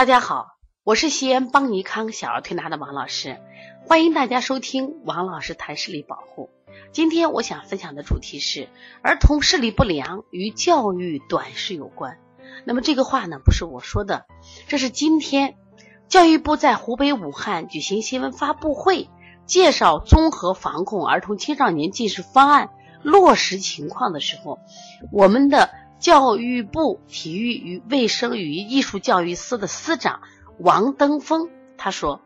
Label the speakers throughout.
Speaker 1: 大家好，我是西安邦尼康小儿推拿的王老师，欢迎大家收听王老师谈视力保护。今天我想分享的主题是儿童视力不良与教育短视有关。那么这个话呢不是我说的，这是今天教育部在湖北武汉举行新闻发布会，介绍综合防控儿童青少年近视方案落实情况的时候，我们的。教育部体育与卫生与艺术教育司的司长王登峰他说：“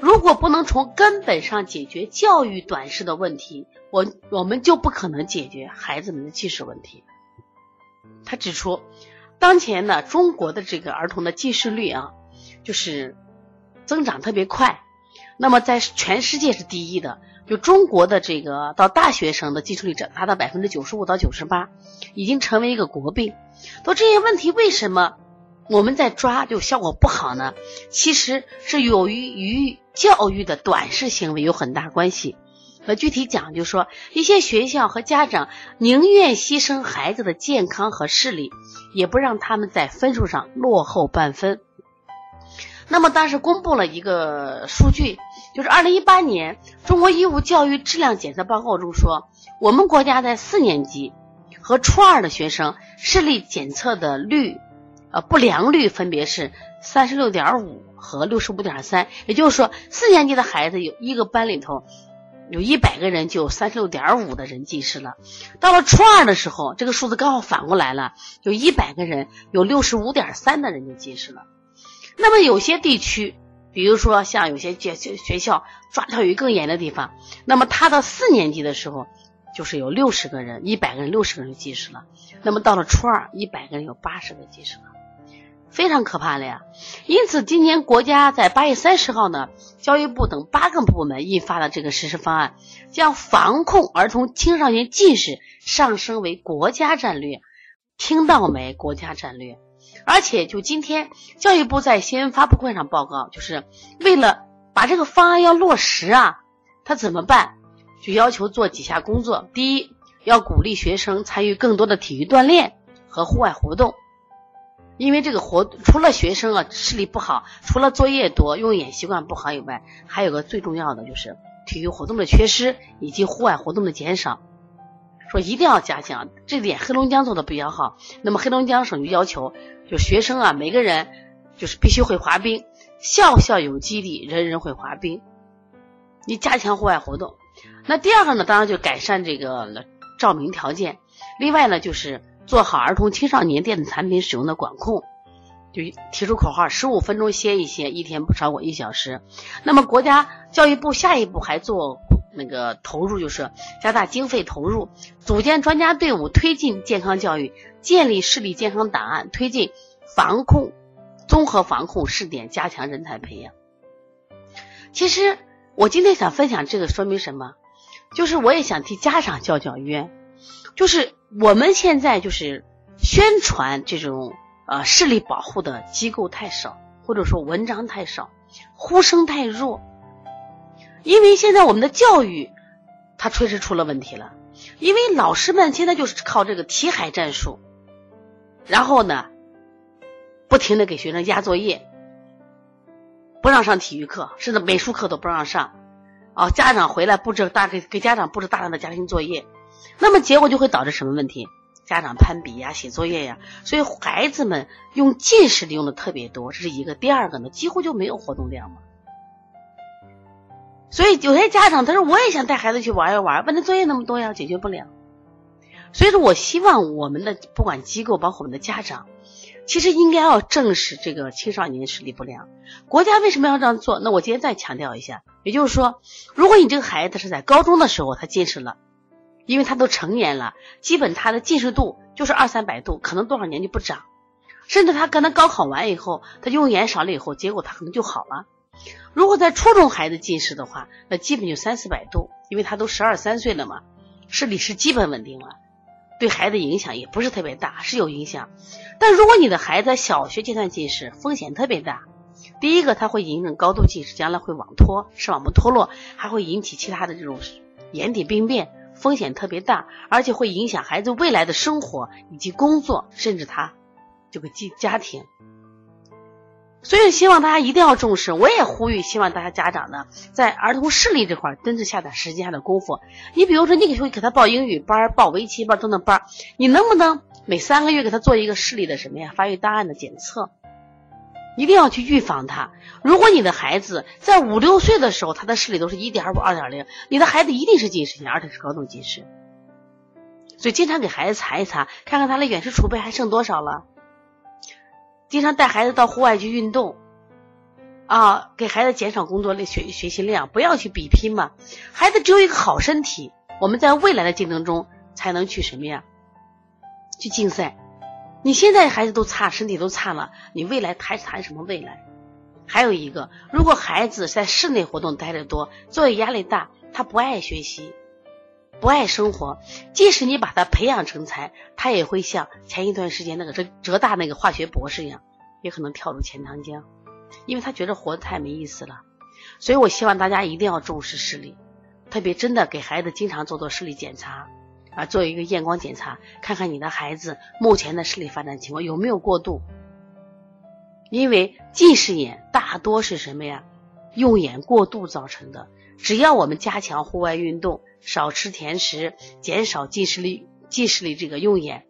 Speaker 1: 如果不能从根本上解决教育短视的问题，我我们就不可能解决孩子们的近视问题。”他指出，当前呢，中国的这个儿童的近视率啊，就是增长特别快，那么在全世界是第一的。就中国的这个到大学生的近视率达达到百分之九十五到九十八，已经成为一个国病。都这些问题为什么我们在抓就效果不好呢？其实是由于与教育的短视行为有很大关系。那具体讲，就说一些学校和家长宁愿牺牲孩子的健康和视力，也不让他们在分数上落后半分。那么当时公布了一个数据。就是二零一八年中国义务教育质量检测报告中说，我们国家在四年级和初二的学生视力检测的率，呃不良率分别是三十六点五和六十五点三，也就是说四年级的孩子有一个班里头有一百个人就有三十六点五的人近视了，到了初二的时候，这个数字刚好反过来了，有一百个人有六十五点三的人就近视了。那么有些地区。比如说，像有些学学校抓教育更严的地方，那么他到四年级的时候，就是有六十个人，一百个人，六十个人近视了。那么到了初二，一百个人有八十个近视了，非常可怕了呀。因此，今年国家在八月三十号呢，教育部等八个部门印发了这个实施方案，将防控儿童青少年近视上升为国家战略。听到没？国家战略。而且，就今天教育部在新闻发布会上报告，就是为了把这个方案要落实啊，他怎么办？就要求做几下工作。第一，要鼓励学生参与更多的体育锻炼和户外活动，因为这个活除了学生啊视力不好，除了作业多、用眼习惯不好以外，还有个最重要的就是体育活动的缺失以及户外活动的减少。说一定要加强这点，黑龙江做的比较好。那么黑龙江省就要求，就学生啊，每个人就是必须会滑冰，校校有基地，人人会滑冰。你加强户外活动。那第二个呢，当然就改善这个照明条件。另外呢，就是做好儿童青少年电子产品使用的管控，就提出口号：十五分钟歇一歇，一天不超过一小时。那么国家教育部下一步还做。那个投入就是加大经费投入，组建专家队伍，推进健康教育，建立视力健康档案，推进防控综合防控试点，加强人才培养。其实我今天想分享这个，说明什么？就是我也想替家长叫叫冤，就是我们现在就是宣传这种呃视力保护的机构太少，或者说文章太少，呼声太弱。因为现在我们的教育，它确实出了问题了。因为老师们现在就是靠这个题海战术，然后呢，不停的给学生压作业，不让上体育课，甚至美术课都不让上。哦，家长回来布置大给给家长布置大量的家庭作业，那么结果就会导致什么问题？家长攀比呀，写作业呀，所以孩子们用近视的用的特别多，这是一个。第二个呢，几乎就没有活动量嘛。所以有些家长他说我也想带孩子去玩一玩，问他作业那么多呀，解决不了。所以说我希望我们的不管机构，包括我们的家长，其实应该要正视这个青少年视力不良。国家为什么要这样做？那我今天再强调一下，也就是说，如果你这个孩子是在高中的时候他近视了，因为他都成年了，基本他的近视度就是二三百度，可能多少年就不长，甚至他可能高考完以后，他用眼少了以后，结果他可能就好了。如果在初中孩子近视的话，那基本就三四百度，因为他都十二三岁了嘛，视力是基本稳定了，对孩子影响也不是特别大，是有影响。但如果你的孩子在小学阶段近视，风险特别大。第一个，他会引成高度近视，将来会网脱，视网膜脱落，还会引起其他的这种眼底病变，风险特别大，而且会影响孩子未来的生活以及工作，甚至他这个家家庭。所以希望大家一定要重视。我也呼吁，希望大家家长呢，在儿童视力这块真正下点时间、下的功夫。你比如说，你给给他报英语班、报围棋班等等班，你能不能每三个月给他做一个视力的什么呀？发育档案的检测，一定要去预防他。如果你的孩子在五六岁的时候，他的视力都是一点五、二点零，你的孩子一定是近视眼，而且是高度近视。所以，经常给孩子查一查，看看他的远视储备还剩多少了。经常带孩子到户外去运动，啊，给孩子减少工作量、学学习量，不要去比拼嘛。孩子只有一个好身体，我们在未来的竞争中才能去什么呀？去竞赛。你现在孩子都差，身体都差了，你未来还谈什么未来？还有一个，如果孩子在室内活动待得多，作业压力大，他不爱学习。不爱生活，即使你把他培养成才，他也会像前一段时间那个浙浙大那个化学博士一样，也可能跳入钱塘江，因为他觉得活得太没意思了。所以我希望大家一定要重视视力，特别真的给孩子经常做做视力检查啊，做一个验光检查，看看你的孩子目前的视力发展情况有没有过度。因为近视眼大多是什么呀？用眼过度造成的。只要我们加强户外运动，少吃甜食，减少近视力近视力这个用眼，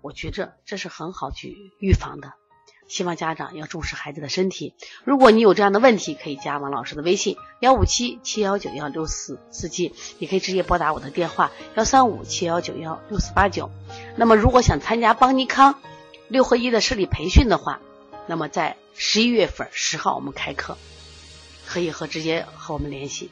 Speaker 1: 我觉着这是很好去预防的。希望家长要重视孩子的身体。如果你有这样的问题，可以加王老师的微信幺五七七幺九幺六四四七，也可以直接拨打我的电话幺三五七幺九幺六四八九。那么，如果想参加邦尼康六合一的视力培训的话，那么在十一月份十号我们开课。可以和直接和我们联系。